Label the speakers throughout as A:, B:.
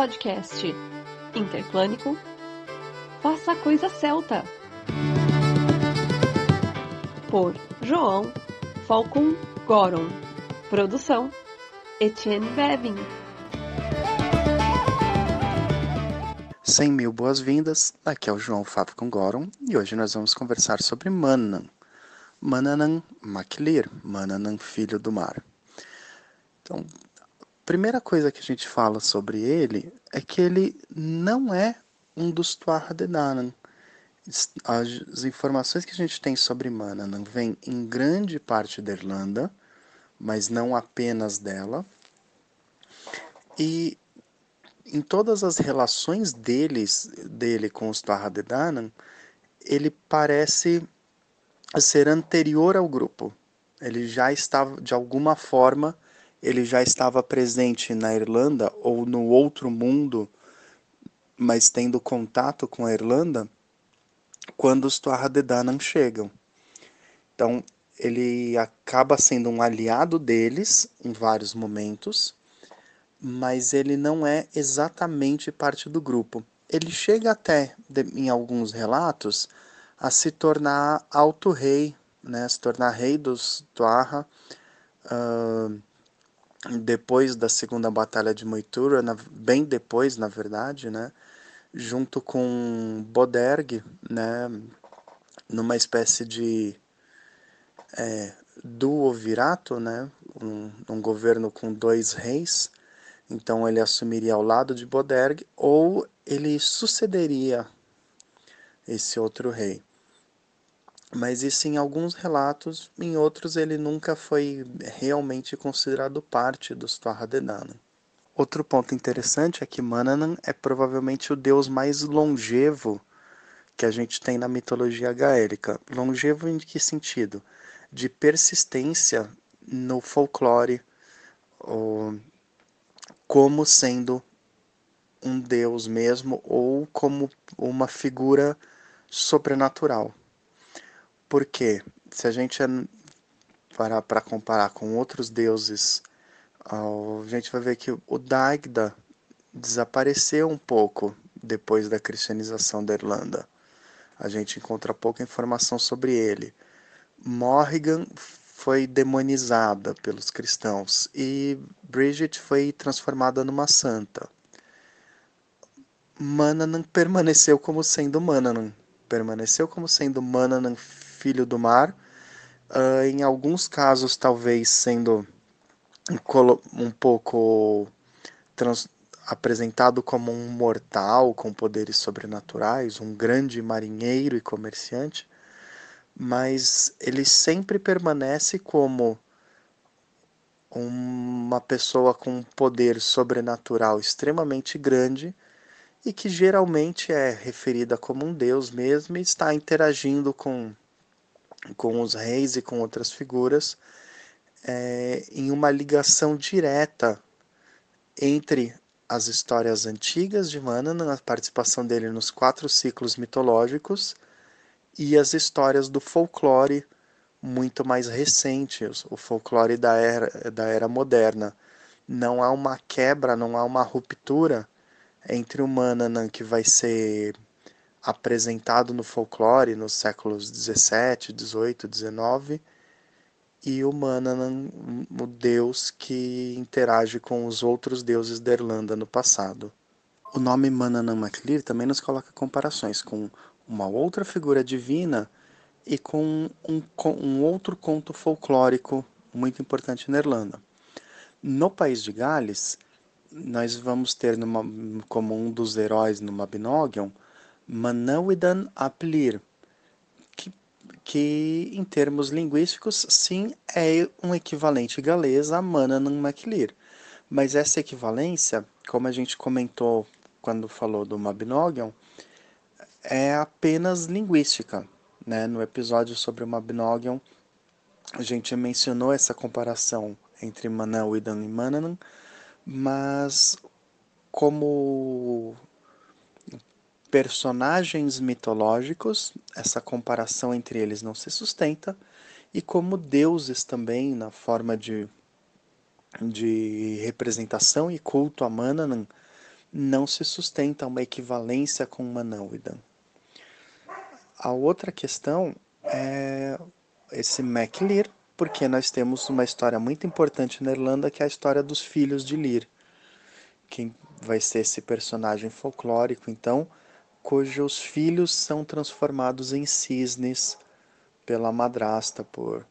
A: podcast. Interplânico Faça a Coisa Celta. Por João Falcon Goron. Produção Etienne Bevin.
B: 100 mil boas-vindas, aqui é o João Falcon Goron e hoje nós vamos conversar sobre Manan. Mananan Maclir, Mananan Filho do Mar. Então, primeira coisa que a gente fala sobre ele é que ele não é um dos Tuatha De Danann. As informações que a gente tem sobre Manannan vêm em grande parte da Irlanda, mas não apenas dela. E em todas as relações deles, dele com os Tuatha De Danann, ele parece ser anterior ao grupo. Ele já estava, de alguma forma, ele já estava presente na Irlanda ou no outro mundo, mas tendo contato com a Irlanda, quando os Tuatha De Danann chegam. Então, ele acaba sendo um aliado deles em vários momentos, mas ele não é exatamente parte do grupo. Ele chega até, em alguns relatos, a se tornar alto-rei, né, se tornar rei dos Tuatha, uh, depois da segunda batalha de Moitura, bem depois, na verdade, né, junto com Boderg, né, numa espécie de é, duovirato, né, um, um governo com dois reis. Então ele assumiria ao lado de Boderg ou ele sucederia esse outro rei mas isso em alguns relatos, em outros ele nunca foi realmente considerado parte dos Tuatha De Danann. Outro ponto interessante é que Manannan é provavelmente o deus mais longevo que a gente tem na mitologia gaélica. Longevo em que sentido? De persistência no folclore, como sendo um deus mesmo ou como uma figura sobrenatural. Porque se a gente parar para comparar com outros deuses, a gente vai ver que o Dagda desapareceu um pouco depois da cristianização da Irlanda. A gente encontra pouca informação sobre ele. Morrigan foi demonizada pelos cristãos e Bridget foi transformada numa santa. Mananan permaneceu como sendo Mananan, permaneceu como sendo Mananan filho do mar, uh, em alguns casos talvez sendo um pouco trans, apresentado como um mortal com poderes sobrenaturais, um grande marinheiro e comerciante, mas ele sempre permanece como uma pessoa com um poder sobrenatural extremamente grande e que geralmente é referida como um deus mesmo e está interagindo com com os reis e com outras figuras, é, em uma ligação direta entre as histórias antigas de Manana, a participação dele nos quatro ciclos mitológicos, e as histórias do folclore muito mais recentes, o folclore da era, da era moderna. Não há uma quebra, não há uma ruptura entre o Mananan que vai ser apresentado no folclore nos séculos 17, 18, 19 e o Manannan, o deus que interage com os outros deuses da Irlanda no passado. O nome Manannan Maclir também nos coloca comparações com uma outra figura divina e com um, com um outro conto folclórico muito importante na Irlanda. No país de Gales, nós vamos ter numa, como um dos heróis no Mabinogion Manawydan Aplir, que, que em termos linguísticos sim é um equivalente galês a Mananan Maclir. Mas essa equivalência, como a gente comentou quando falou do Mabinogion, é apenas linguística. Né? No episódio sobre o Mabinogion, a gente mencionou essa comparação entre Manawydan e Mananan, mas como personagens mitológicos, essa comparação entre eles não se sustenta, e como deuses também, na forma de, de representação e culto a Mananan, não se sustenta uma equivalência com Manauidan. A outra questão é esse MacLear, porque nós temos uma história muito importante na Irlanda, que é a história dos filhos de Lear. Quem vai ser esse personagem folclórico, então, cujos filhos são transformados em cisnes pela madrasta por,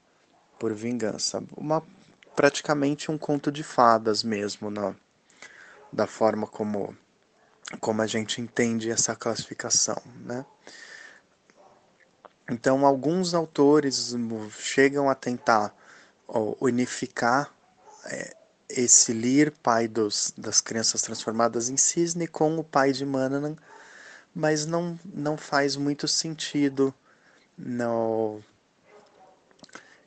B: por vingança. Uma, praticamente um conto de fadas mesmo, na, da forma como, como a gente entende essa classificação. Né? Então, alguns autores chegam a tentar unificar é, esse Lir, pai dos, das crianças transformadas em cisne, com o pai de Mananan, mas não, não faz muito sentido. No...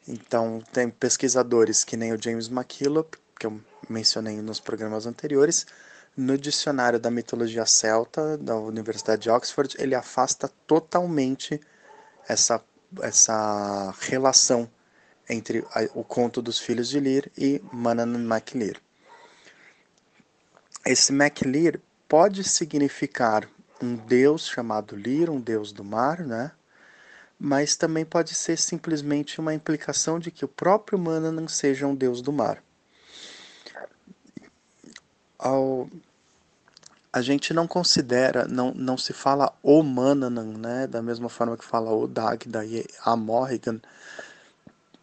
B: Então, tem pesquisadores que nem o James McKillop, que eu mencionei nos programas anteriores, no dicionário da mitologia celta da Universidade de Oxford, ele afasta totalmente essa, essa relação entre o conto dos filhos de Lear e Manan MacLear. Esse MacLear pode significar um deus chamado Lear, um deus do mar, né? mas também pode ser simplesmente uma implicação de que o próprio Mananan seja um deus do mar. Ao a gente não considera, não, não se fala o Mananan, né, da mesma forma que fala o Dagda e a Morrigan,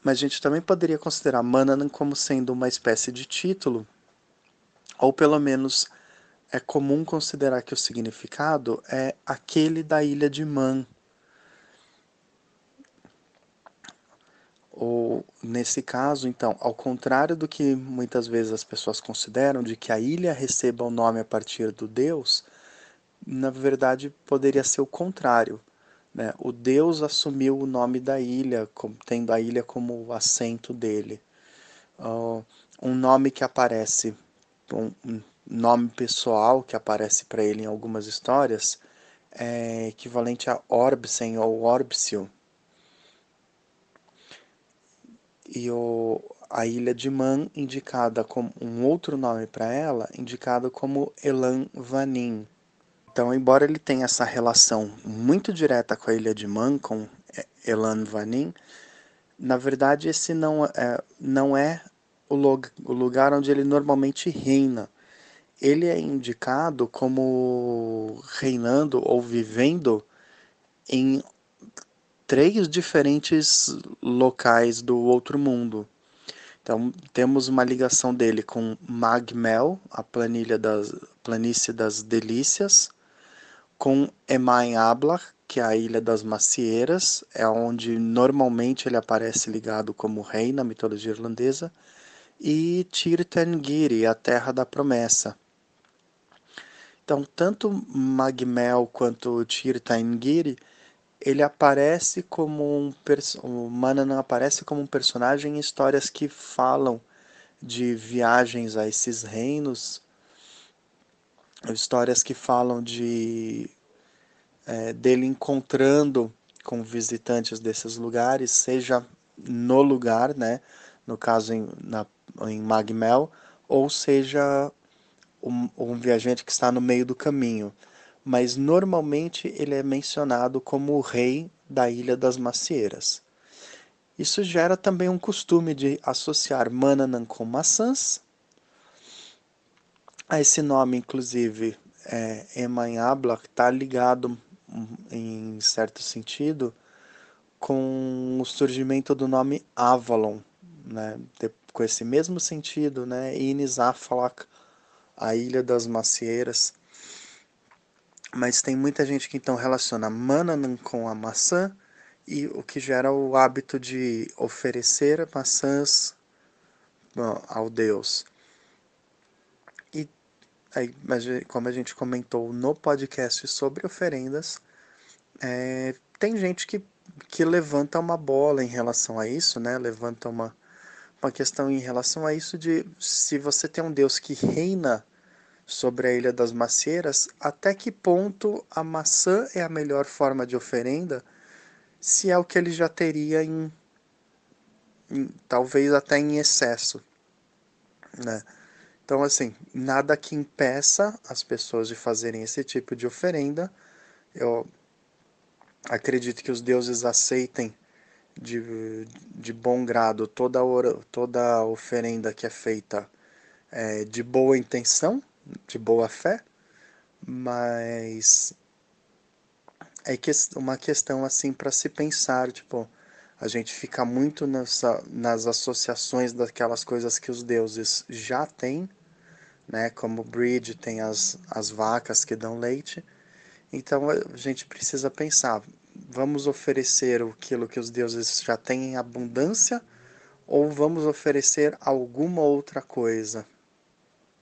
B: mas a gente também poderia considerar Mananan como sendo uma espécie de título, ou pelo menos é comum considerar que o significado é aquele da ilha de Man, Ou nesse caso, então, ao contrário do que muitas vezes as pessoas consideram, de que a ilha receba o nome a partir do Deus, na verdade poderia ser o contrário. Né? O Deus assumiu o nome da ilha, tendo a ilha como o assento dele. Uh, um nome que aparece, um, um nome pessoal que aparece para ele em algumas histórias, é equivalente a Orbsen ou Orbsio, e o, a ilha de Man, indicada como um outro nome para ela, indicada como Elan Vanin. Então, embora ele tenha essa relação muito direta com a ilha de Man, com Elan Vanin, na verdade esse não é, não é o, o lugar onde ele normalmente reina. Ele é indicado como reinando ou vivendo em três diferentes locais do outro mundo. Então, temos uma ligação dele com Magmel, a planilha das, planície das delícias, com Emain Ablar, que é a Ilha das Macieiras, é onde normalmente ele aparece ligado como rei na mitologia irlandesa, e Tirtangiri, a Terra da Promessa. Então, tanto Magmel quanto Tirtangiri ele aparece como um o Mananan aparece como um personagem em histórias que falam de viagens a esses reinos, histórias que falam de é, dele encontrando com visitantes desses lugares, seja no lugar, né, no caso em, na, em Magmel, ou seja um, um viajante que está no meio do caminho mas normalmente ele é mencionado como o rei da Ilha das Macieiras. Isso gera também um costume de associar Mananan com maçãs. A esse nome, inclusive, é, Emanhabla, está ligado, em certo sentido, com o surgimento do nome Avalon, né? com esse mesmo sentido, né? Inizafalak, a Ilha das Macieiras mas tem muita gente que então relaciona Mananan com a maçã e o que gera o hábito de oferecer maçãs ao Deus. E aí, como a gente comentou no podcast sobre oferendas, é, tem gente que, que levanta uma bola em relação a isso, né? Levanta uma, uma questão em relação a isso de se você tem um Deus que reina sobre a Ilha das Macieiras, até que ponto a maçã é a melhor forma de oferenda, se é o que ele já teria em, em talvez até em excesso, né? Então, assim, nada que impeça as pessoas de fazerem esse tipo de oferenda. Eu acredito que os deuses aceitem de, de bom grado toda, toda oferenda que é feita é, de boa intenção, de boa fé, mas é uma questão assim para se pensar, tipo, a gente fica muito nessa, nas associações daquelas coisas que os deuses já têm né? Como Bridge tem as, as vacas que dão leite. Então a gente precisa pensar: vamos oferecer aquilo que os deuses já têm em abundância ou vamos oferecer alguma outra coisa?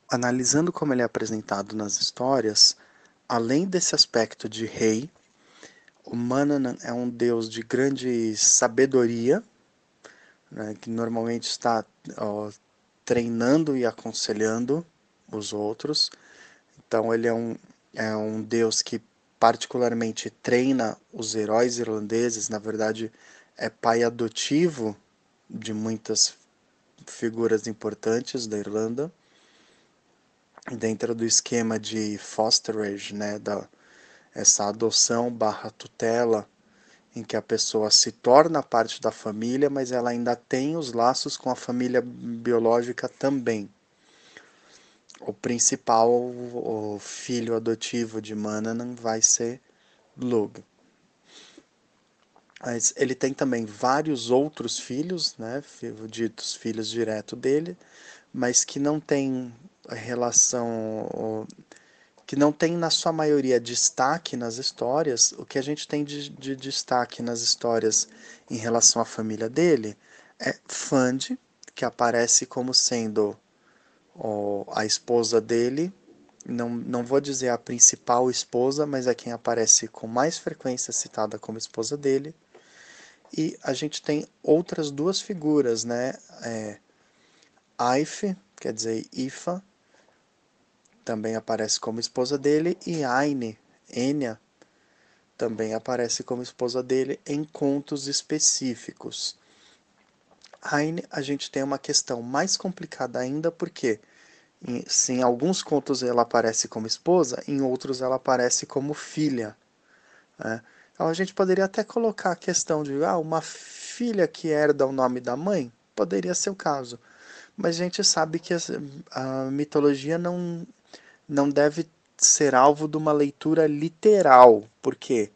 B: Analisando como ele é apresentado nas histórias, além desse aspecto de rei, o Mananan é um deus de grande sabedoria, né, que normalmente está ó, treinando e aconselhando os outros. Então ele é um, é um deus que particularmente treina os heróis irlandeses, na verdade é pai adotivo de muitas figuras importantes da Irlanda, dentro do esquema de fosterage, né, da, essa adoção barra tutela, em que a pessoa se torna parte da família, mas ela ainda tem os laços com a família biológica também o principal o filho adotivo de Mananan vai ser Lug. Mas ele tem também vários outros filhos, né, ditos filhos direto dele, mas que não tem relação, que não tem na sua maioria destaque nas histórias. O que a gente tem de, de destaque nas histórias em relação à família dele é Fand, que aparece como sendo a esposa dele, não, não vou dizer a principal esposa, mas é quem aparece com mais frequência citada como esposa dele. E a gente tem outras duas figuras, né? É, quer dizer Ifa, também aparece como esposa dele, e Aine, Enya, também aparece como esposa dele em contos específicos. Heine, a gente tem uma questão mais complicada ainda, porque em, se em alguns contos ela aparece como esposa, em outros ela aparece como filha. Né? Então a gente poderia até colocar a questão de ah, uma filha que herda o nome da mãe, poderia ser o caso. Mas a gente sabe que a, a mitologia não, não deve ser alvo de uma leitura literal, porque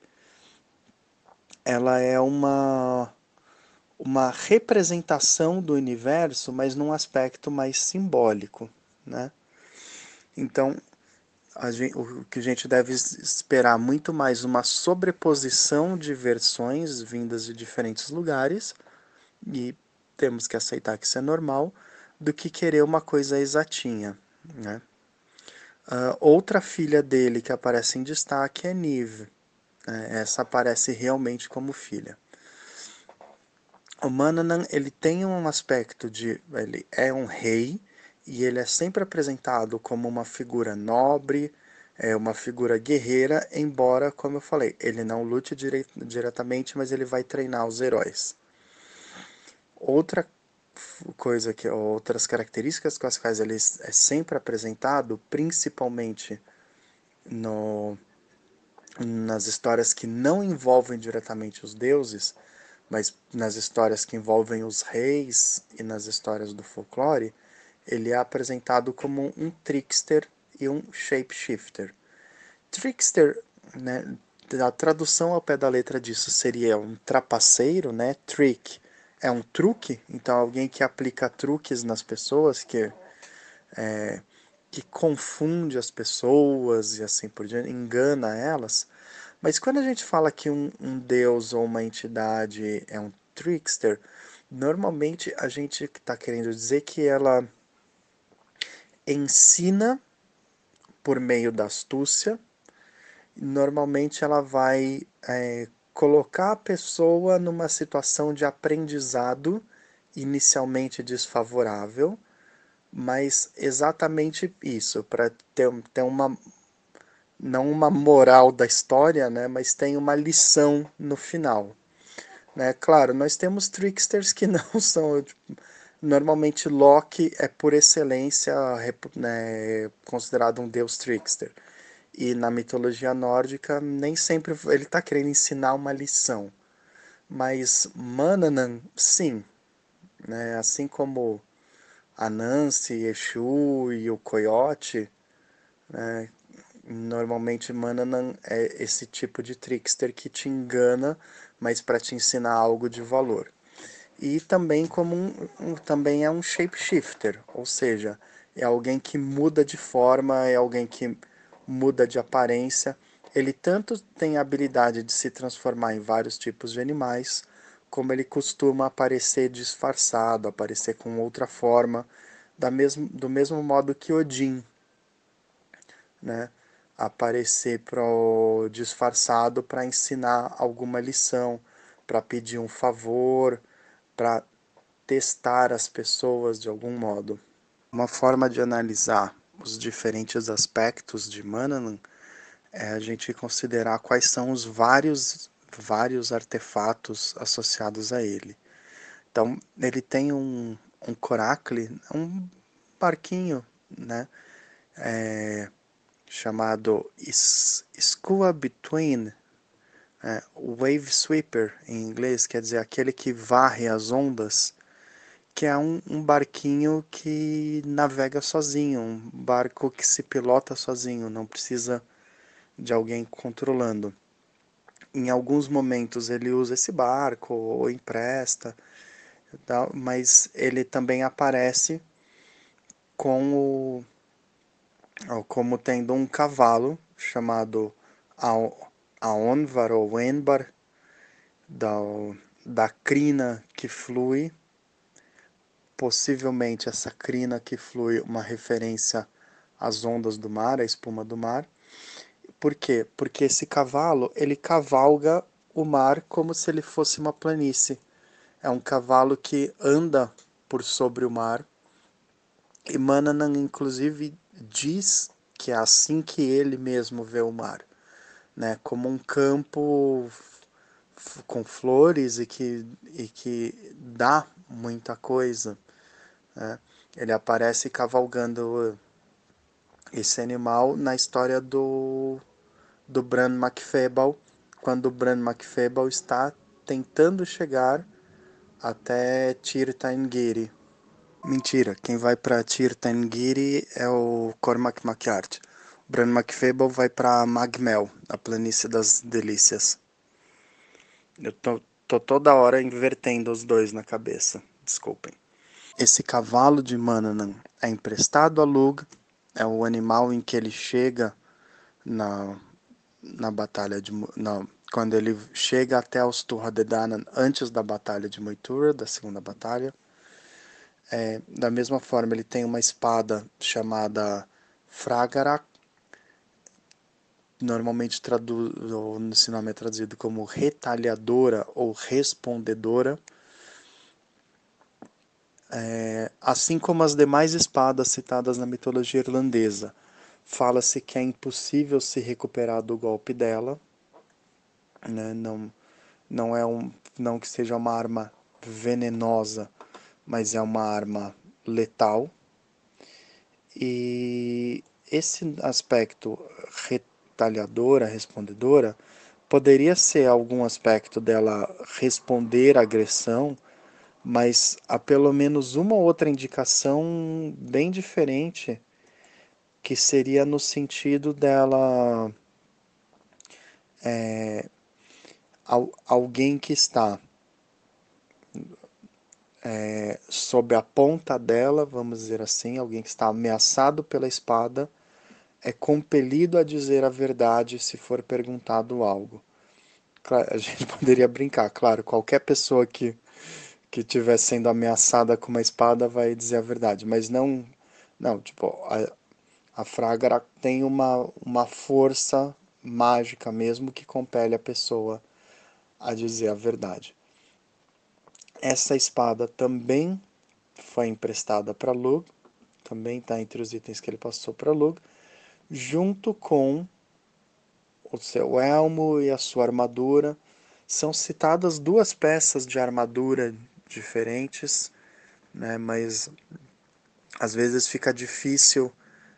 B: ela é uma uma representação do universo, mas num aspecto mais simbólico, né? Então, gente, o que a gente deve esperar muito mais uma sobreposição de versões vindas de diferentes lugares, e temos que aceitar que isso é normal, do que querer uma coisa exatinha, né? Uh, outra filha dele que aparece em destaque é Nive. Né? Essa aparece realmente como filha o Mananan ele tem um aspecto de ele é um rei e ele é sempre apresentado como uma figura nobre, é uma figura guerreira, embora, como eu falei, ele não lute dire diretamente, mas ele vai treinar os heróis. Outra coisa que outras características com as quais ele é sempre apresentado, principalmente no nas histórias que não envolvem diretamente os deuses, mas nas histórias que envolvem os reis e nas histórias do folclore, ele é apresentado como um trickster e um shapeshifter. Trickster, né, a tradução ao pé da letra disso seria um trapaceiro, né? Trick é um truque, então alguém que aplica truques nas pessoas, que é, que confunde as pessoas e assim por diante, engana elas. Mas quando a gente fala que um, um deus ou uma entidade é um trickster, normalmente a gente está querendo dizer que ela ensina por meio da astúcia. Normalmente ela vai é, colocar a pessoa numa situação de aprendizado inicialmente desfavorável, mas exatamente isso, para ter, ter uma, não uma moral da história, né, mas tem uma lição no final. Né? Claro, nós temos tricksters que não são Normalmente Loki é por excelência né, considerado um deus trickster. E na mitologia nórdica nem sempre ele está querendo ensinar uma lição. Mas Mananan, sim. Né? Assim como Anansi, Exu e o Coyote, né? normalmente Mananan é esse tipo de trickster que te engana, mas para te ensinar algo de valor e também como um, um, também é um shapeshifter, ou seja, é alguém que muda de forma, é alguém que muda de aparência. Ele tanto tem a habilidade de se transformar em vários tipos de animais, como ele costuma aparecer disfarçado, aparecer com outra forma, da mesmo, do mesmo modo que Odin, né? aparecer pro disfarçado para ensinar alguma lição, para pedir um favor, para testar as pessoas de algum modo. Uma forma de analisar os diferentes aspectos de Mananan é a gente considerar quais são os vários, vários artefatos associados a ele. Então, ele tem um, um coracle, um barquinho, né? É, chamado Skua Between é, wave sweeper em inglês quer dizer aquele que varre as ondas, que é um, um, barquinho que navega sozinho, um barco que se pilota sozinho, não precisa de alguém controlando. Em alguns momentos ele usa esse barco ou empresta, mas ele também aparece com o, como tendo um cavalo chamado Aonvar ou Enbar, da, da crina que flui, possivelmente essa crina que flui uma referência às ondas do mar, à espuma do mar. Por quê? Porque esse cavalo, ele cavalga o mar como se ele fosse uma planície. É um cavalo que anda por sobre o mar. E Mananan, inclusive, diz que é assim que ele mesmo vê o mar né, como um campo com flores e que, e que dá muita coisa. Né? Ele aparece cavalgando esse animal na história do, do Bran Macfebal, quando o Bran Macfebal está tentando chegar até Tirtangiri. Mentira, quem vai para Tirtangiri é o Cormac McCart. Bran McFable vai para Magmel, a planície das delícias. Eu tô, tô toda hora invertendo os dois na cabeça, desculpem. Esse cavalo de Mananan é emprestado a Lug, é o animal em que ele chega na, na batalha de na, quando ele chega até os Turhadedanan antes da batalha de Moitura, da segunda batalha. É, da mesma forma, ele tem uma espada chamada Fragarak, normalmente traduz, esse nome é traduzido como retalhadora ou respondedora. É, assim como as demais espadas citadas na mitologia irlandesa, fala-se que é impossível se recuperar do golpe dela, né? não, não é um, não que seja uma arma venenosa, mas é uma arma letal. E esse aspecto retalhadora, respondedora, poderia ser algum aspecto dela responder à agressão, mas há pelo menos uma outra indicação bem diferente, que seria no sentido dela. É, alguém que está é, sob a ponta dela, vamos dizer assim, alguém que está ameaçado pela espada é compelido a dizer a verdade se for perguntado algo. A gente poderia brincar, claro, qualquer pessoa que que estiver sendo ameaçada com uma espada vai dizer a verdade, mas não, não, tipo, a, a Fragra tem uma, uma força mágica mesmo que compele a pessoa a dizer a verdade. Essa espada também foi emprestada para Lug, também está entre os itens que ele passou para Lug, junto com o seu elmo e a sua armadura. São citadas duas peças de armadura diferentes né? Mas às vezes fica difícil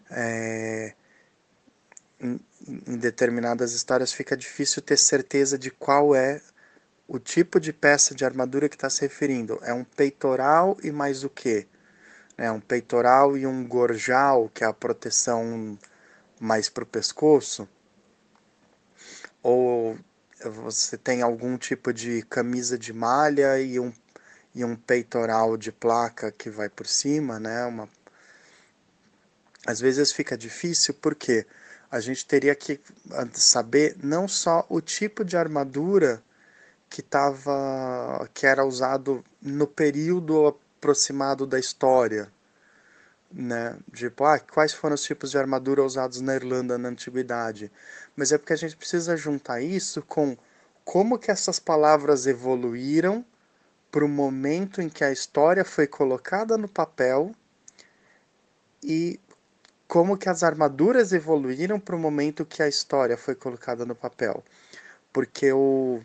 B: é, em, em determinadas histórias fica difícil ter certeza de qual é o tipo de peça de armadura que está se referindo. É um peitoral e mais o quê? É um peitoral e um gorjal, que é a proteção mais para o pescoço? Ou você tem algum tipo de camisa de malha e um, e um peitoral de placa que vai por cima, né? Uma... Às vezes fica difícil porque a gente teria que saber não só o tipo de armadura que tava, que era usado no período aproximado da história, né? Tipo, ah, quais foram os tipos de armadura usados na Irlanda na antiguidade? Mas é porque a gente precisa juntar isso com como que essas palavras evoluíram para o momento em que a história foi colocada no papel e como que as armaduras evoluíram para o momento que a história foi colocada no papel. Porque o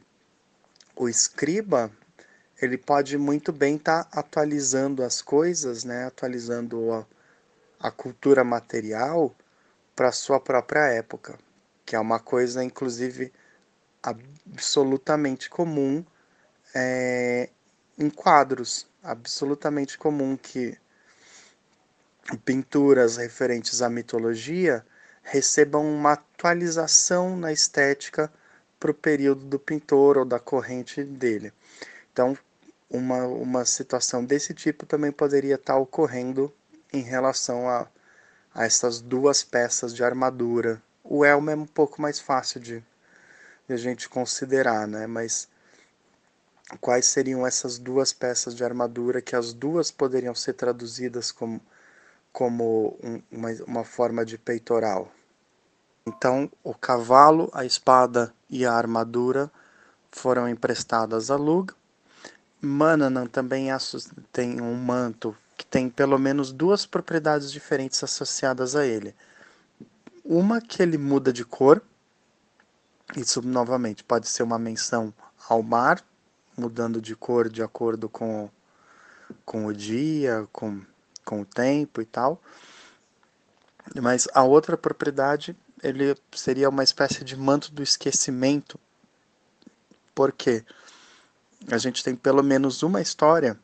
B: o escriba ele pode muito bem estar tá atualizando as coisas, né? atualizando a, a cultura material para a sua própria época, que é uma coisa, inclusive, absolutamente comum é, em quadros, absolutamente comum que pinturas referentes à mitologia recebam uma atualização na estética para o período do pintor ou da corrente dele. Então, uma, uma situação desse tipo também poderia estar tá ocorrendo em relação a, a essas duas peças de armadura. O elmo é um pouco mais fácil de, de a gente considerar, né? Mas quais seriam essas duas peças de armadura que as duas poderiam ser traduzidas como, como um, uma, uma forma de peitoral? Então, o cavalo, a espada e a armadura foram emprestadas a Lug. Mananan também tem um manto que tem pelo menos duas propriedades diferentes associadas a ele. Uma que ele muda de cor, isso novamente pode ser uma menção ao mar, mudando de cor de acordo com, com o dia, com, com o tempo e tal. Mas a outra propriedade ele seria uma espécie de manto do esquecimento, porque a gente tem pelo menos uma história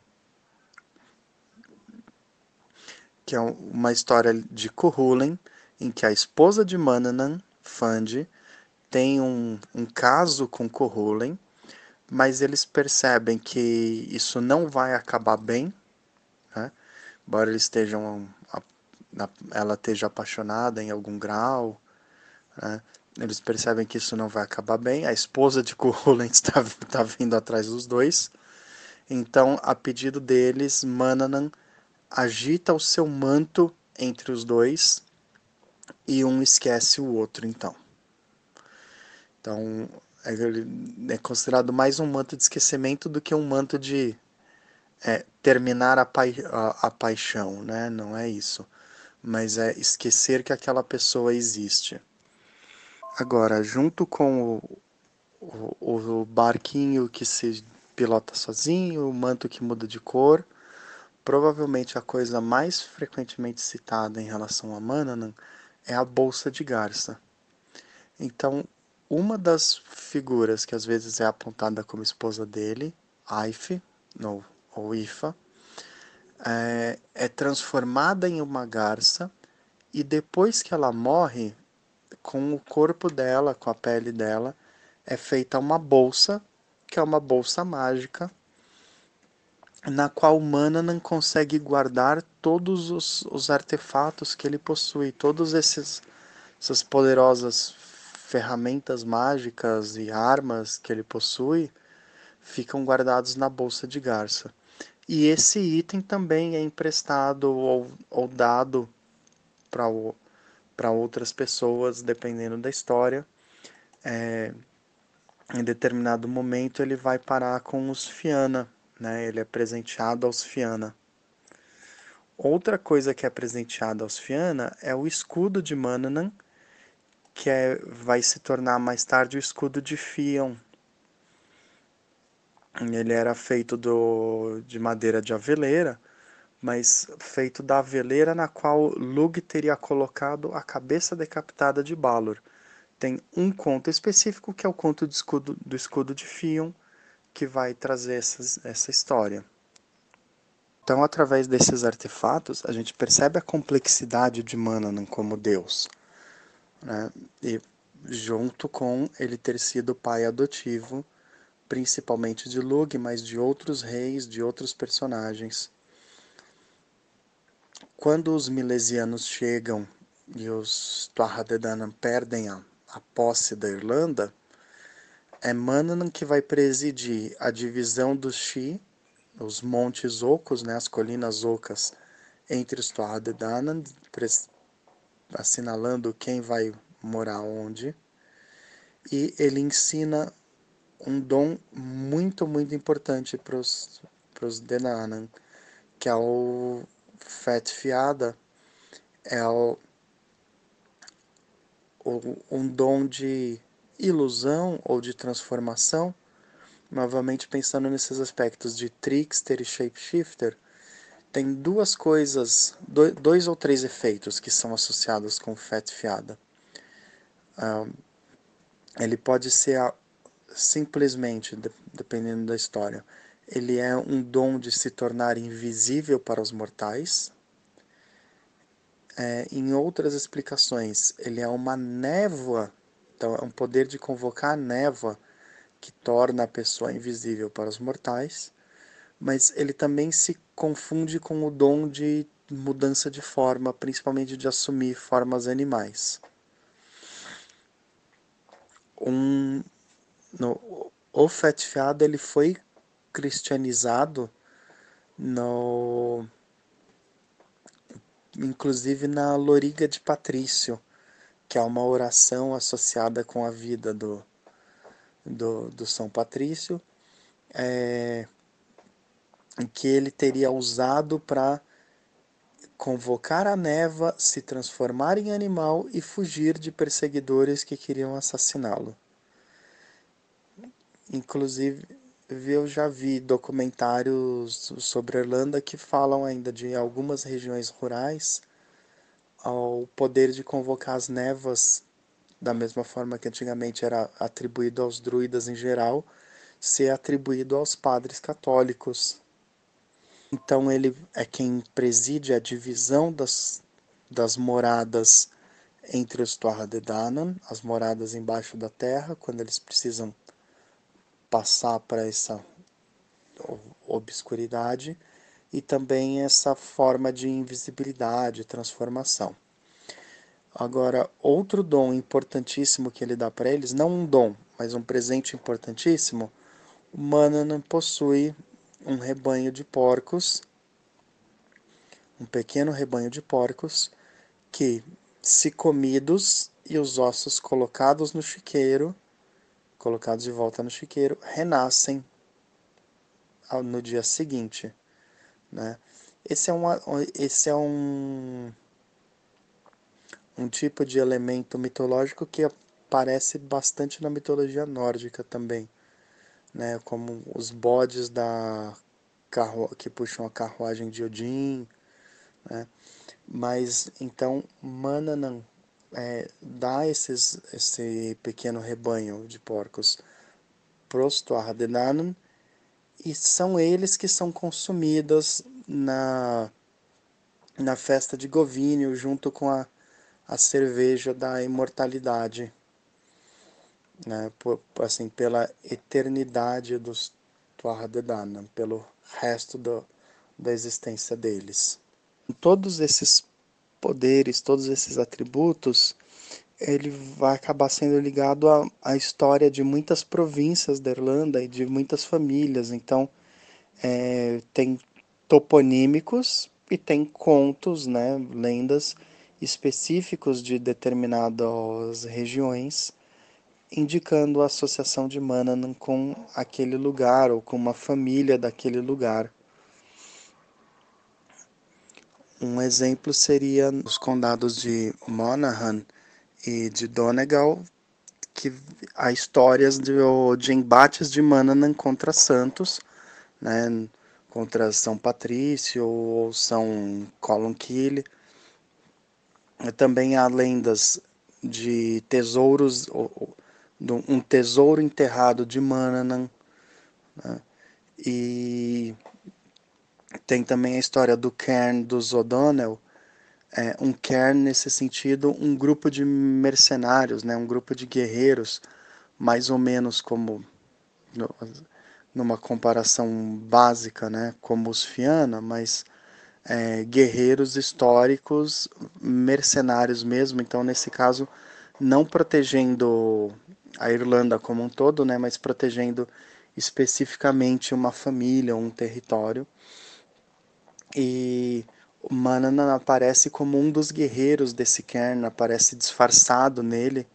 B: que é uma história de Cuhulen, em que a esposa de Mananan, Fandi, tem um, um caso com Cuhulen, mas eles percebem que isso não vai acabar bem, né? embora eles estejam ela esteja apaixonada em algum grau, né? Eles percebem que isso não vai acabar bem. A esposa de Kuhulen está, está vindo atrás dos dois. Então, a pedido deles, Mananan agita o seu manto entre os dois e um esquece o outro, então. Então, é, considerado mais um manto de esquecimento do que um manto de é, terminar a, pai, a, a paixão, né? Não é isso. Mas é esquecer que aquela pessoa existe. Agora, junto com o, o, o barquinho que se pilota sozinho, o manto que muda de cor, provavelmente a coisa mais frequentemente citada em relação a Mananan é a bolsa de garça. Então, uma das figuras que às vezes é apontada como esposa dele, Aife, ou Ifa, é, é transformada em uma garça e depois que ela morre, com o corpo dela, com a pele dela, é feita uma bolsa, que é uma bolsa mágica, na qual Mananan consegue guardar todos os, os artefatos que ele possui, todos esses essas poderosas ferramentas mágicas e armas que ele possui ficam guardados na bolsa de garça. E esse item também é emprestado ou, ou dado para outras pessoas, dependendo da história. É, em determinado momento ele vai parar com os Fiana, né? ele é presenteado aos Fiana. Outra coisa que é presenteada aos Fiana é o escudo de Mananan, que é, vai se tornar mais tarde o escudo de Fion. Ele era feito do, de madeira de aveleira, mas feito da veleira na qual Lug teria colocado a cabeça decapitada de Balor. Tem um conto específico que é o conto do escudo, do escudo de Fion, que vai trazer essa, essa história. Então, através desses artefatos, a gente percebe a complexidade de Mananan como Deus. Né? E junto com ele ter sido pai adotivo, principalmente de Lug, mas de outros reis, de outros personagens. Quando os milesianos chegam e os Tuatha perdem a, a posse da Irlanda, é Manannán que vai presidir a divisão dos Xi, os montes ocos, né, as colinas ocas, entre os Tuatha assinalando quem vai morar onde. E ele ensina um dom muito, muito importante para os Denanan, que é o Fet Fiada, é o, o, um dom de ilusão ou de transformação, novamente pensando nesses aspectos de trickster e shapeshifter, tem duas coisas, dois ou três efeitos que são associados com Fet Fiada. Ele pode ser a, simplesmente, dependendo da história, ele é um dom de se tornar invisível para os mortais. É, em outras explicações, ele é uma névoa então, é um poder de convocar a névoa que torna a pessoa invisível para os mortais, mas ele também se confunde com o dom de mudança de forma, principalmente de assumir formas animais. Um, no, o Fetfiado ele foi cristianizado no inclusive na Loriga de Patrício, que é uma oração associada com a vida do, do, do São Patrício, é, que ele teria usado para convocar a neva, se transformar em animal e fugir de perseguidores que queriam assassiná-lo. Inclusive, eu já vi documentários sobre a Irlanda que falam ainda de algumas regiões rurais ao poder de convocar as nevas, da mesma forma que antigamente era atribuído aos druidas em geral, ser atribuído aos padres católicos. Então ele é quem preside a divisão das, das moradas entre os Tuatha de Danann, as moradas embaixo da terra, quando eles precisam passar para essa obscuridade, e também essa forma de invisibilidade, transformação. Agora, outro dom importantíssimo que ele dá para eles, não um dom, mas um presente importantíssimo, o Mananan possui um rebanho de porcos, um pequeno rebanho de porcos, que, se comidos e os ossos colocados no chiqueiro, colocados de volta no chiqueiro, renascem no dia seguinte. Né? Esse é, uma, esse é um, um tipo de elemento mitológico que aparece bastante na mitologia nórdica também, né? como os bodes da carru que puxam a carruagem de Odin. Né? Mas então Mananan é, dá esses, esse pequeno rebanho de porcos pros Tuatha e são eles que são consumidas na, na festa de Govínio, junto com a, a cerveja da imortalidade, né, por, assim, pela eternidade dos Tuahadedana, pelo resto do, da existência deles. Todos esses poderes, todos esses atributos, ele vai acabar sendo ligado à, à história de muitas províncias da Irlanda e de muitas famílias. Então, é, tem toponímicos e tem contos, né, lendas específicos de determinadas regiões, indicando a associação de Manannan com aquele lugar ou com uma família daquele lugar. Um exemplo seria os condados de Monaghan e de Donegal, que há histórias de, de embates de Manannan contra Santos, né, contra São Patrício ou São Columcille. Também há lendas de tesouros, um tesouro enterrado de Manannan, né? e tem também a história do cairn dos O'Donnell, é, um cairn nesse sentido, um grupo de mercenários, né? um grupo de guerreiros, mais ou menos como numa comparação básica, né, como os Fiana, mas é, guerreiros históricos, mercenários mesmo. Então, nesse caso, não protegendo a Irlanda como um todo, né, mas protegendo especificamente uma família, um território. E Manana aparece como um dos guerreiros desse cairn, aparece disfarçado nele,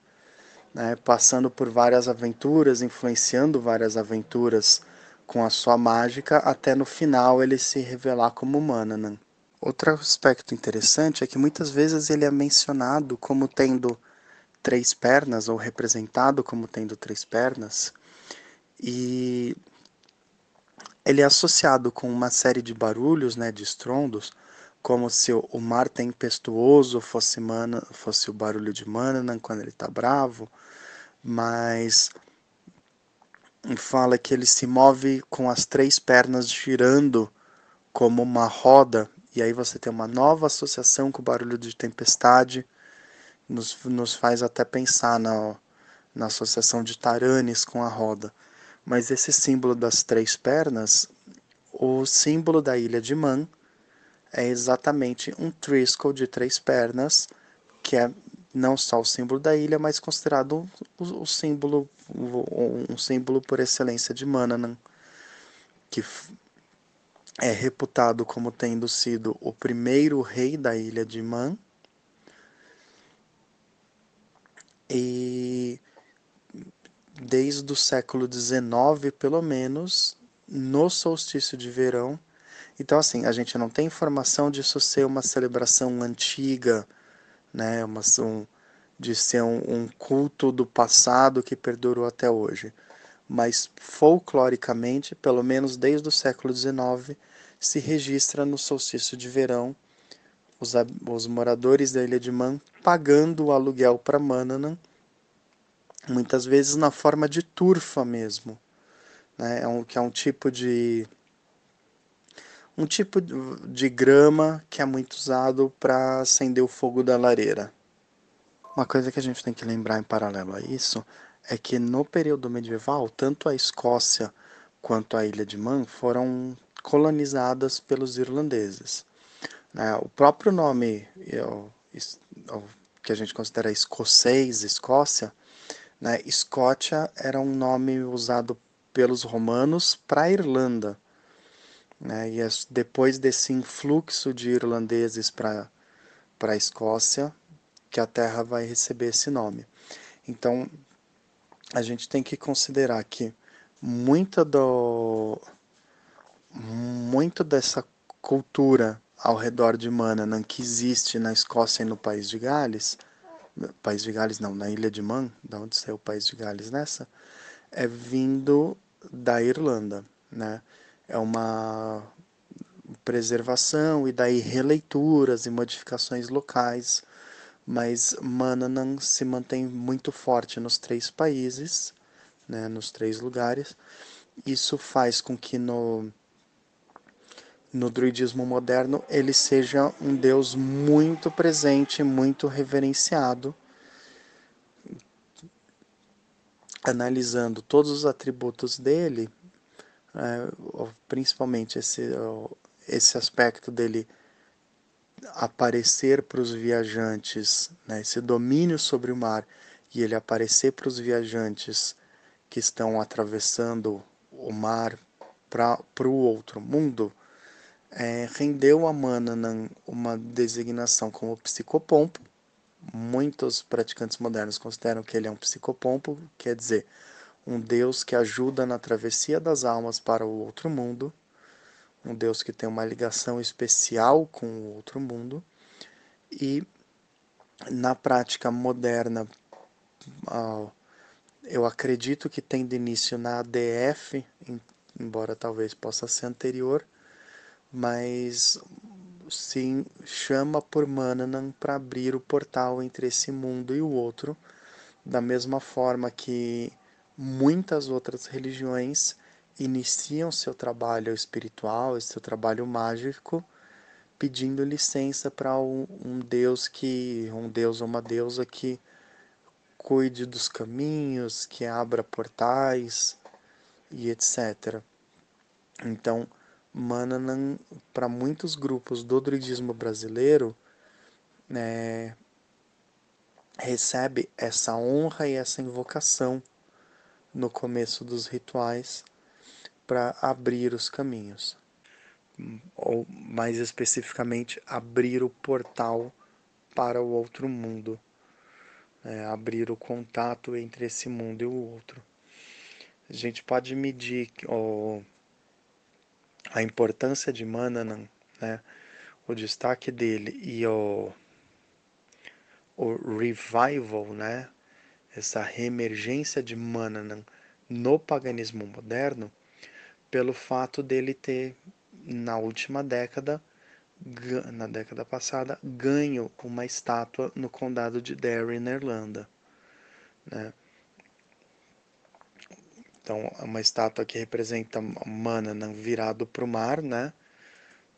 B: né, passando por várias aventuras, influenciando várias aventuras com a sua mágica até no final ele se revelar como Mananan. Outro aspecto interessante é que muitas vezes ele é mencionado como tendo três pernas ou representado como tendo três pernas e ele é associado com uma série de barulhos, né, de estrondos, como se o mar tempestuoso fosse, mana, fosse o barulho de Mananan quando ele está bravo, mas fala que ele se move com as três pernas girando como uma roda, e aí você tem uma nova associação com o barulho de tempestade, nos, nos faz até pensar na, na associação de Taranis com a roda. Mas esse símbolo das três pernas, o símbolo da ilha de Man, é exatamente um triskel de três pernas, que é não só o símbolo da ilha, mas considerado o, o símbolo, um símbolo por excelência de Mananan, que é reputado como tendo sido o primeiro rei da ilha de Man. E desde o século XIX, pelo menos, no solstício de verão. Então, assim, a gente não tem informação disso ser uma celebração antiga, né? Uma, um, de ser um, um culto do passado que perdurou até hoje. Mas folcloricamente, pelo menos desde o século XIX, se registra no solstício de verão os, os moradores da ilha de Man pagando o aluguel para Mananan, muitas vezes na forma de turfa mesmo, né? é um, que é um tipo de um tipo de grama que é muito usado para acender o fogo da lareira. Uma coisa que a gente tem que lembrar em paralelo a isso é que no período medieval, tanto a Escócia quanto a ilha de Man foram colonizadas pelos irlandeses. Né? O próprio nome que a gente considera escocês, Escócia, né? Escócia era um nome usado pelos romanos para a Irlanda. Né? E depois desse influxo de irlandeses para a Escócia, que a Terra vai receber esse nome. Então, a gente tem que considerar que muita do muito dessa cultura ao redor de Manannan que existe na Escócia e no País de Gales, País de Gales não, na Ilha de Man, da onde saiu o País de Gales nessa, é vindo da Irlanda, né? É uma preservação e daí releituras e modificações locais, mas Mananan se mantém muito forte nos três países, né, nos três lugares. Isso faz com que no no druidismo moderno ele seja um deus muito presente, muito reverenciado, analisando todos os atributos dele, é, principalmente esse, esse aspecto dele aparecer para os viajantes, né, esse domínio sobre o mar, e ele aparecer para os viajantes que estão atravessando o mar para o outro mundo, é, rendeu a Mananan uma designação como psicopompo. Muitos praticantes modernos consideram que ele é um psicopompo, quer dizer, um Deus que ajuda na travessia das almas para o outro mundo, um Deus que tem uma ligação especial com o outro mundo, e na prática moderna, eu acredito que tem de início na ADF, embora talvez possa ser anterior, mas sim chama por Mananan para abrir o portal entre esse mundo e o outro, da mesma forma que muitas outras religiões iniciam seu trabalho espiritual, seu trabalho mágico, pedindo licença para um, um, Deus que, um Deus ou uma deusa que cuide dos caminhos, que abra portais e etc. Então, Mananan, para muitos grupos do druidismo brasileiro, né, recebe essa honra e essa invocação no começo dos rituais para abrir os caminhos, ou mais especificamente, abrir o portal para o outro mundo, é, abrir o contato entre esse mundo e o outro. A gente pode medir ó, a importância de Mananan, né, o destaque dele e o, o revival, né, essa reemergência de Mananan no paganismo moderno, pelo fato dele ter, na última década, na década passada, ganho uma estátua no condado de Derry, na Irlanda. Né? Então, é uma estátua que representa Mananan virado para o mar, né?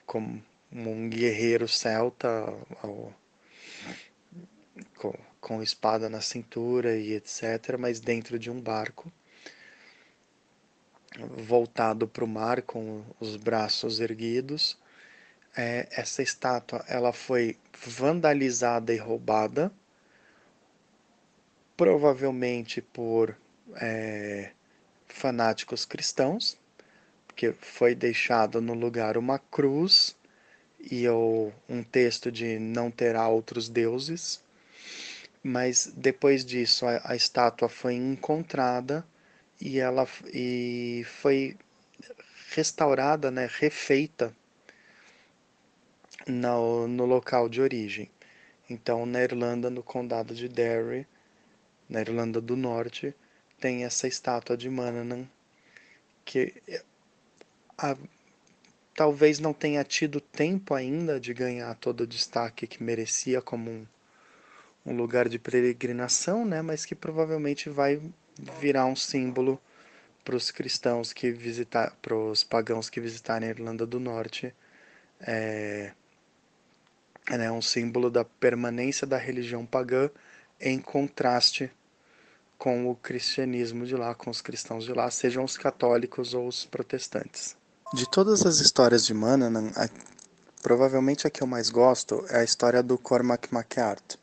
B: como um guerreiro celta ao, com, com espada na cintura e etc., mas dentro de um barco voltado para o mar com os braços erguidos. É, essa estátua ela foi vandalizada e roubada, provavelmente por é, fanáticos cristãos, porque foi deixado no lugar uma cruz e um texto de não terá outros deuses. Mas depois disso a, a estátua foi encontrada e ela e foi restaurada, né, refeita no, no local de origem. Então, na Irlanda, no condado de Derry, na Irlanda do Norte, tem essa estátua de Mananan que a, talvez não tenha tido tempo ainda de ganhar todo o destaque que merecia como um, um lugar de peregrinação, né, mas que provavelmente vai virar um símbolo para os cristãos que visitar, para os pagãos que visitarem a Irlanda do Norte, é, é né, um símbolo da permanência da religião pagã em contraste com o cristianismo de lá, com os cristãos de lá, sejam os católicos ou os protestantes. De todas as histórias de Mananan, a, provavelmente a que eu mais gosto é a história do Cormac MacArt,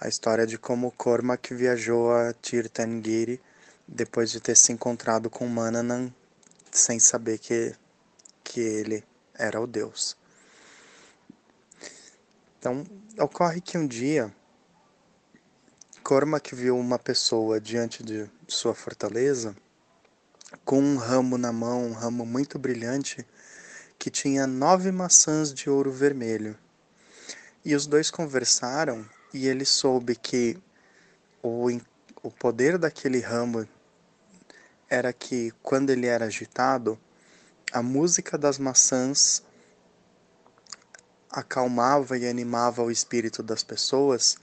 B: a história de como Cormac viajou a Tirtangiri depois de ter se encontrado com Mananan sem saber que, que ele era o deus. Então, ocorre que um dia Cormac viu uma pessoa diante de sua fortaleza com um ramo na mão, um ramo muito brilhante, que tinha nove maçãs de ouro vermelho. E os dois conversaram e ele soube que o, o poder daquele ramo era que, quando ele era agitado, a música das maçãs acalmava e animava o espírito das pessoas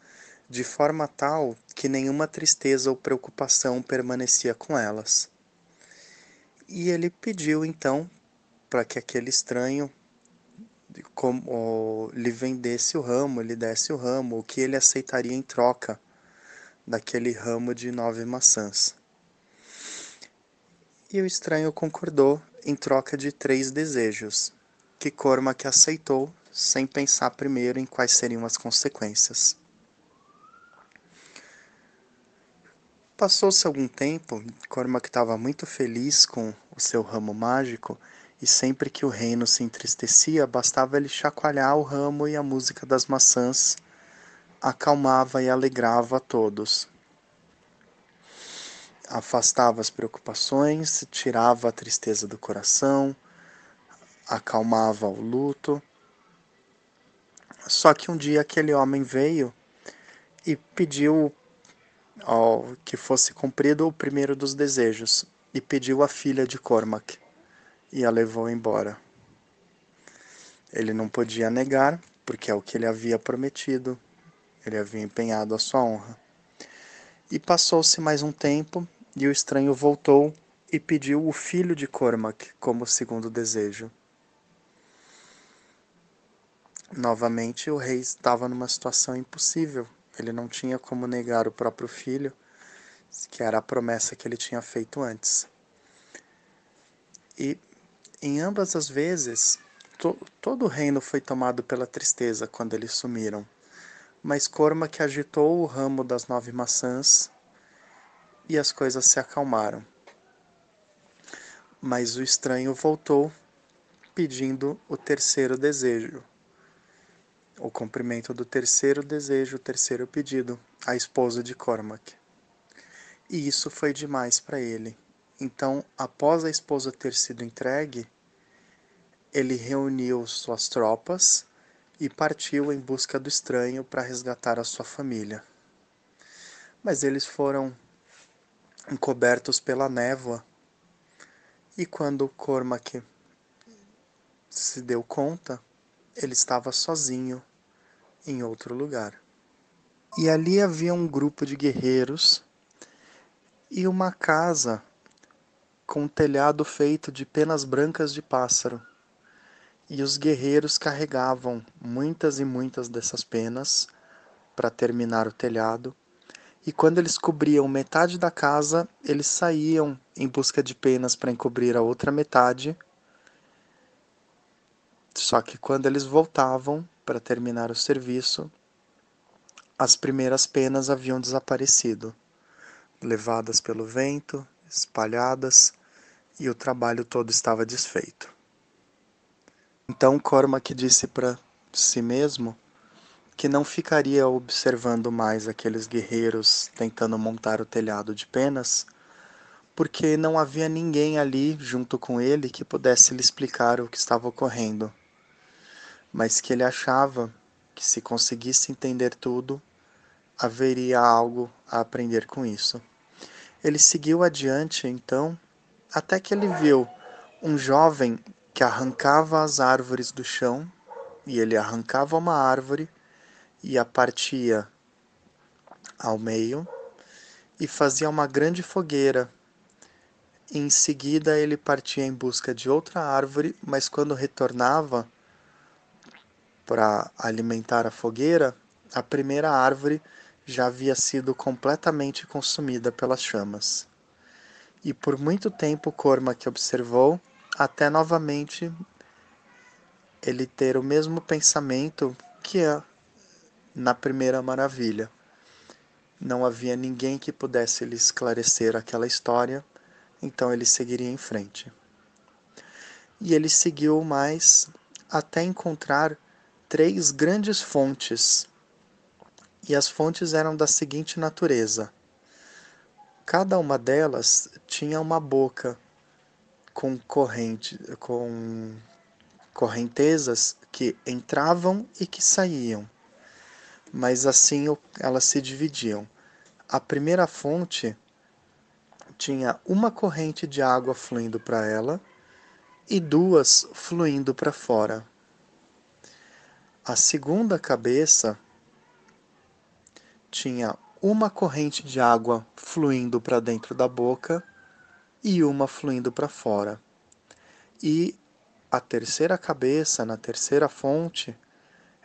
B: de forma tal que nenhuma tristeza ou preocupação permanecia com elas. E ele pediu então para que aquele estranho como, lhe vendesse o ramo, lhe desse o ramo, o que ele aceitaria em troca daquele ramo de nove maçãs. E o estranho concordou em troca de três desejos, que Cormac aceitou sem pensar primeiro em quais seriam as consequências. Passou-se algum tempo, Cormac estava muito feliz com o seu ramo mágico e sempre que o reino se entristecia, bastava ele chacoalhar o ramo e a música das maçãs acalmava e alegrava a todos. Afastava as preocupações, tirava a tristeza do coração, acalmava o luto. Só que um dia aquele homem veio e pediu ao que fosse cumprido o primeiro dos desejos, e pediu a filha de Cormac, e a levou embora. Ele não podia negar, porque é o que ele havia prometido, ele havia empenhado a sua honra. E passou-se mais um tempo, e o estranho voltou e pediu o filho de Cormac como segundo desejo. Novamente, o rei estava numa situação impossível. Ele não tinha como negar o próprio filho, que era a promessa que ele tinha feito antes. E em ambas as vezes, to, todo o reino foi tomado pela tristeza quando eles sumiram. Mas Cormac agitou o ramo das nove maçãs e as coisas se acalmaram. Mas o estranho voltou pedindo o terceiro desejo, o cumprimento do terceiro desejo, o terceiro pedido, a esposa de Cormac. E isso foi demais para ele. Então, após a esposa ter sido entregue, ele reuniu suas tropas e partiu em busca do estranho para resgatar a sua família. Mas eles foram encobertos pela névoa e quando Cormac se deu conta, ele estava sozinho em outro lugar. E ali havia um grupo de guerreiros e uma casa com um telhado feito de penas brancas de pássaro. E os guerreiros carregavam muitas e muitas dessas penas para terminar o telhado. E quando eles cobriam metade da casa, eles saíam em busca de penas para encobrir a outra metade. Só que quando eles voltavam para terminar o serviço, as primeiras penas haviam desaparecido, levadas pelo vento, espalhadas, e o trabalho todo estava desfeito. Então Cormac disse para si mesmo que não ficaria observando mais aqueles guerreiros tentando montar o telhado de penas, porque não havia ninguém ali junto com ele que pudesse lhe explicar o que estava ocorrendo, mas que ele achava que se conseguisse entender tudo, haveria algo a aprender com isso. Ele seguiu adiante, então, até que ele viu um jovem que arrancava as árvores do chão, e ele arrancava uma árvore e a partia ao meio e fazia uma grande fogueira. Em seguida ele partia em busca de outra árvore, mas quando retornava para alimentar a fogueira, a primeira árvore já havia sido completamente consumida pelas chamas. E por muito tempo Cormac observou até novamente ele ter o mesmo pensamento que é na primeira maravilha. Não havia ninguém que pudesse lhe esclarecer aquela história, então ele seguiria em frente. E ele seguiu mais até encontrar três grandes fontes. E as fontes eram da seguinte natureza: cada uma delas tinha uma boca com corrente, com correntezas que entravam e que saíam, mas assim elas se dividiam. A primeira fonte tinha uma corrente de água fluindo para ela e duas fluindo para fora. A segunda cabeça tinha uma corrente de água fluindo para dentro da boca e uma fluindo para fora. E a terceira cabeça, na terceira fonte,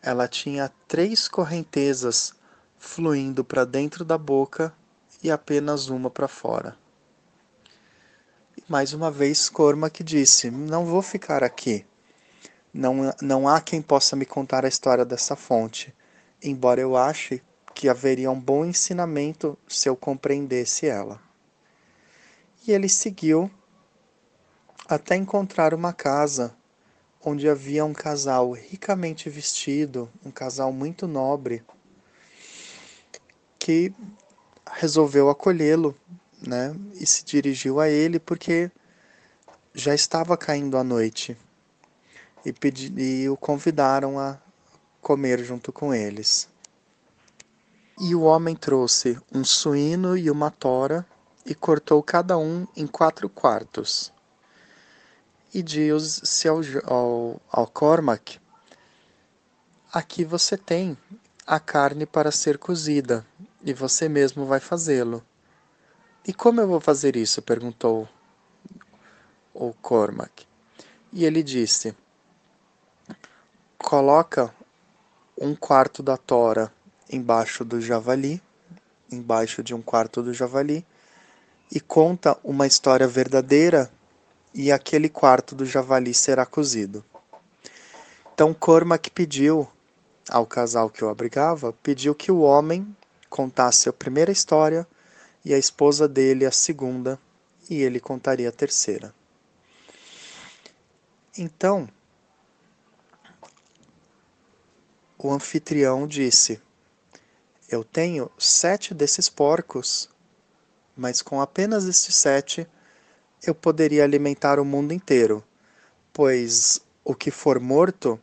B: ela tinha três correntezas fluindo para dentro da boca e apenas uma para fora. Mais uma vez Cormac disse: Não vou ficar aqui. Não, não há quem possa me contar a história dessa fonte, embora eu ache que haveria um bom ensinamento se eu compreendesse ela. E ele seguiu até encontrar uma casa onde havia um casal ricamente vestido, um casal muito nobre, que resolveu acolhê-lo, né? E se dirigiu a ele porque já estava caindo a noite e, pedi, e o convidaram a comer junto com eles. E o homem trouxe um suíno e uma tora e cortou cada um em quatro quartos. E disse ao, ao, ao Cormac aqui você tem a carne para ser cozida, e você mesmo vai fazê-lo. E como eu vou fazer isso? perguntou o Cormac. E ele disse: Coloca um quarto da tora embaixo do javali, embaixo de um quarto do javali, e conta uma história verdadeira, e aquele quarto do javali será cozido. Então Cormac pediu ao casal que o abrigava, pediu que o homem contasse a primeira história e a esposa dele a segunda, e ele contaria a terceira. Então, o anfitrião disse: Eu tenho sete desses porcos, mas com apenas estes sete eu poderia alimentar o mundo inteiro, pois o que for morto,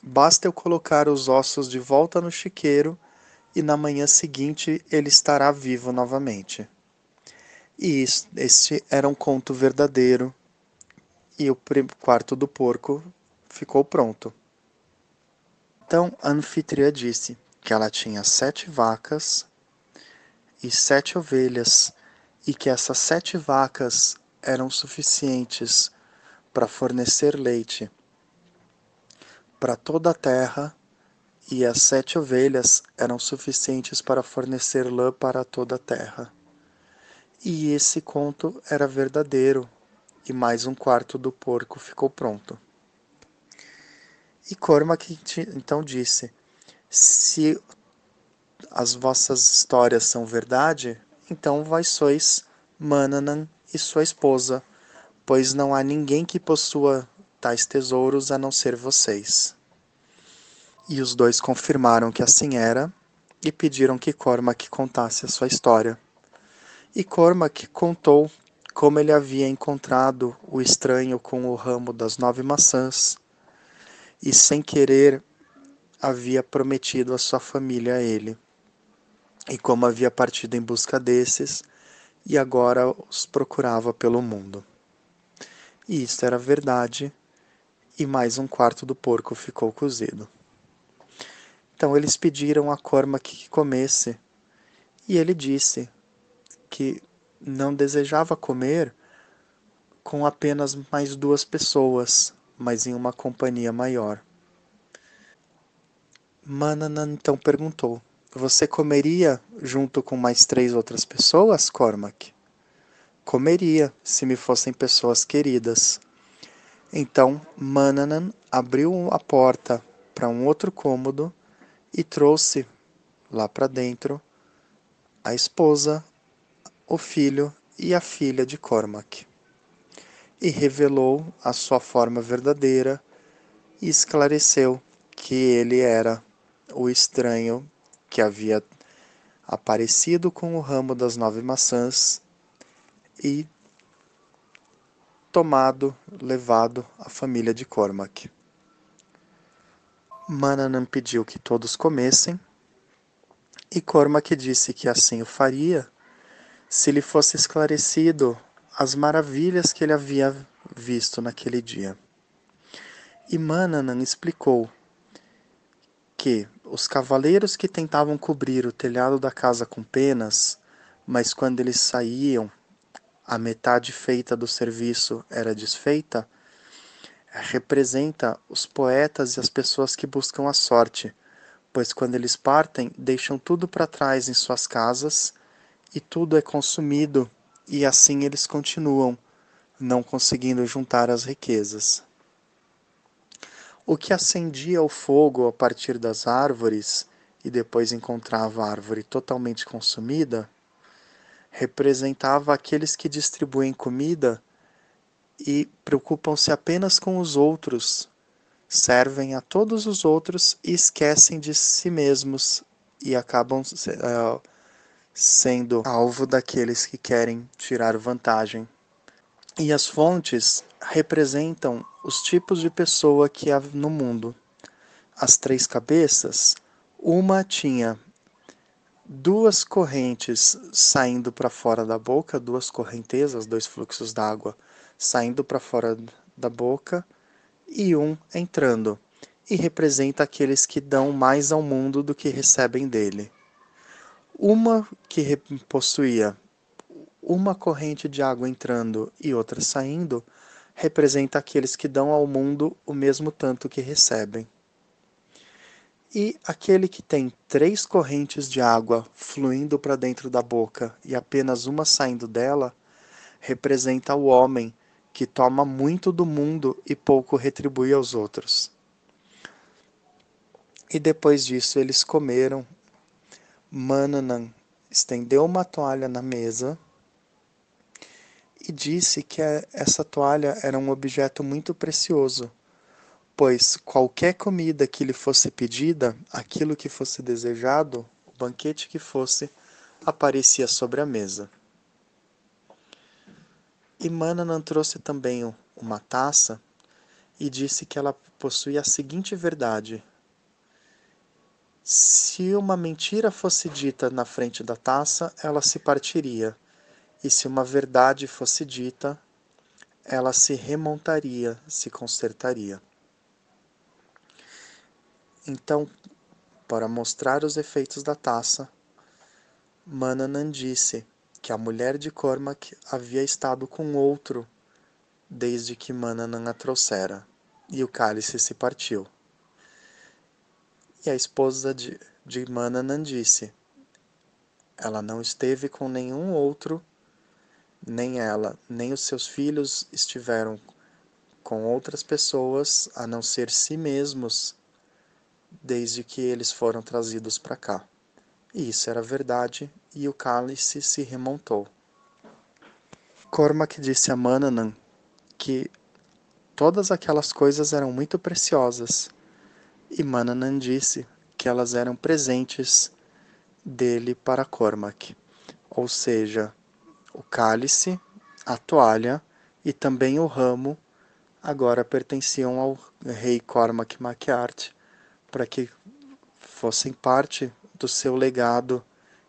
B: basta eu colocar os ossos de volta no chiqueiro e na manhã seguinte ele estará vivo novamente. E este era um conto verdadeiro, e o quarto do porco ficou pronto. Então a anfitriã disse que ela tinha sete vacas e sete ovelhas, e que essas sete vacas eram suficientes para fornecer leite para toda a terra e as sete ovelhas eram suficientes para fornecer lã para toda a terra. E esse conto era verdadeiro, e mais um quarto do porco ficou pronto. E Cormac então disse: Se as vossas histórias são verdade, então vós sois Mananan e sua esposa, pois não há ninguém que possua tais tesouros a não ser vocês. E os dois confirmaram que assim era e pediram que Cormac contasse a sua história. E Cormac contou como ele havia encontrado o estranho com o ramo das nove maçãs e, sem querer, havia prometido a sua família a ele, e como havia partido em busca desses e agora os procurava pelo mundo. E isto era verdade, e mais um quarto do porco ficou cozido. Então eles pediram a Cormac que comesse, e ele disse que não desejava comer com apenas mais duas pessoas, mas em uma companhia maior. Manana então perguntou: Você comeria junto com mais três outras pessoas, Cormac? Comeria, se me fossem pessoas queridas. Então Mananan abriu a porta para um outro cômodo e trouxe lá para dentro a esposa, o filho e a filha de Cormac. E revelou a sua forma verdadeira e esclareceu que ele era o estranho que havia aparecido com o ramo das nove maçãs e tomado, levado a família de Cormac. Mananam pediu que todos comessem, e Cormac disse que assim o faria se lhe fosse esclarecido as maravilhas que ele havia visto naquele dia. E Mananam explicou que os cavaleiros que tentavam cobrir o telhado da casa com penas, mas quando eles saíam, a metade feita do serviço era desfeita, representa os poetas e as pessoas que buscam a sorte, pois quando eles partem, deixam tudo para trás em suas casas e tudo é consumido, e assim eles continuam, não conseguindo juntar as riquezas. O que acendia o fogo a partir das árvores e depois encontrava a árvore totalmente consumida, representava aqueles que distribuem comida e preocupam-se apenas com os outros, servem a todos os outros e esquecem de si mesmos e acabam uh, sendo alvo daqueles que querem tirar vantagem. E as fontes representam os tipos de pessoa que há no mundo. As três cabeças, uma tinha duas correntes saindo para fora da boca, duas correntezas, dois fluxos d'água saindo para fora da boca e um entrando. e representa aqueles que dão mais ao mundo do que recebem dele. Uma que possuía uma corrente de água entrando e outra saindo, representa aqueles que dão ao mundo o mesmo tanto que recebem. E aquele que tem três correntes de água fluindo para dentro da boca e apenas uma saindo dela, representa o homem que toma muito do mundo e pouco retribui aos outros. E depois disso eles comeram. Mananan estendeu uma toalha na mesa e disse que essa toalha era um objeto muito precioso, pois qualquer comida que lhe fosse pedida, aquilo que fosse desejado, o banquete que fosse, aparecia sobre a mesa. E Mananan trouxe também uma taça e disse que ela possuía a seguinte verdade: se uma mentira fosse dita na frente da taça, ela se partiria e se uma verdade fosse dita, ela se remontaria, se consertaria. Então, para mostrar os efeitos da taça, Mananan disse que a mulher de Cormac havia estado com outro desde que Mananan a trouxera, e o cálice se partiu. E a esposa de, de Mananan disse: Ela não esteve com nenhum outro nem ela, nem os seus filhos estiveram com outras pessoas a não ser si mesmos desde que eles foram trazidos para cá. E isso era verdade, e o cálice se remontou. Cormac disse a Mananan que todas aquelas coisas eram muito preciosas, e Mananan disse que elas eram presentes dele para Cormac, ou seja, o cálice, a toalha e também o ramo agora pertenciam ao rei Cormac MacArt para que fossem parte do seu legado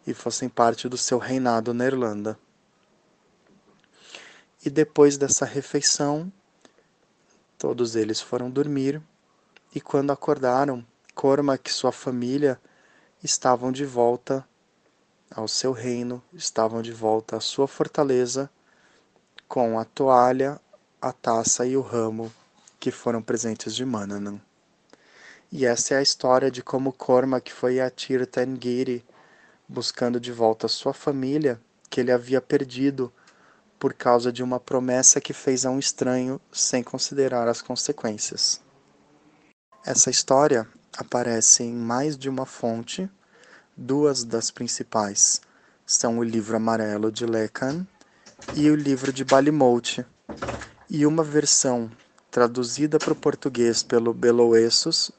B: e fossem parte do seu reinado na Irlanda. E depois dessa refeição, todos eles foram dormir, e quando acordaram, Cormac e sua família estavam de volta ao seu reino, estavam de volta à sua fortaleza, com a toalha, a taça e o ramo que foram presentes de Mananan. E essa é a história de como Cormac foi a Tir Tengiri, buscando de volta sua família, que ele havia perdido por causa de uma promessa que fez a um estranho sem considerar as consequências. Essa história aparece em mais de uma fonte, Duas das principais. São o livro amarelo de Lecan e o livro de Balimote, e uma versão traduzida para o português pelo Beloessos,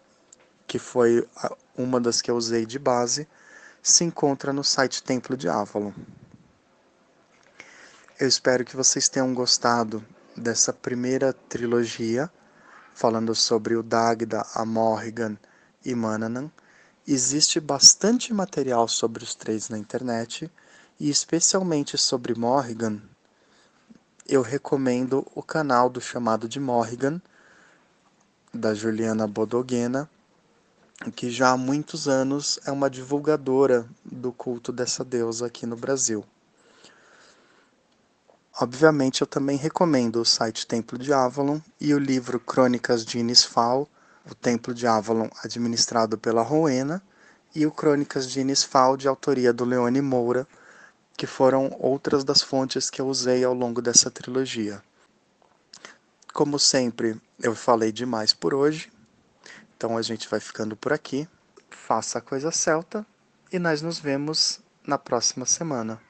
B: que foi uma das que eu usei de base, se encontra no site Templo de Avalon. Eu espero que vocês tenham gostado dessa primeira trilogia, falando sobre o Dagda, a Morrigan e Mananan Existe bastante material sobre os três na internet e especialmente sobre Morrigan. Eu recomendo o canal do chamado de Morrigan, da Juliana Bodoguena, que já há muitos anos é uma divulgadora do culto dessa deusa aqui no Brasil. Obviamente, eu também recomendo o site Templo de Avalon e o livro Crônicas de Inisfal, o Templo de Avalon, administrado pela Rowena, e o Crônicas de Inisfal, de autoria do Leone Moura, que foram outras das fontes que eu usei ao longo dessa trilogia. Como sempre, eu falei demais por hoje, então a gente vai ficando por aqui. Faça a coisa celta e nós nos vemos na próxima semana.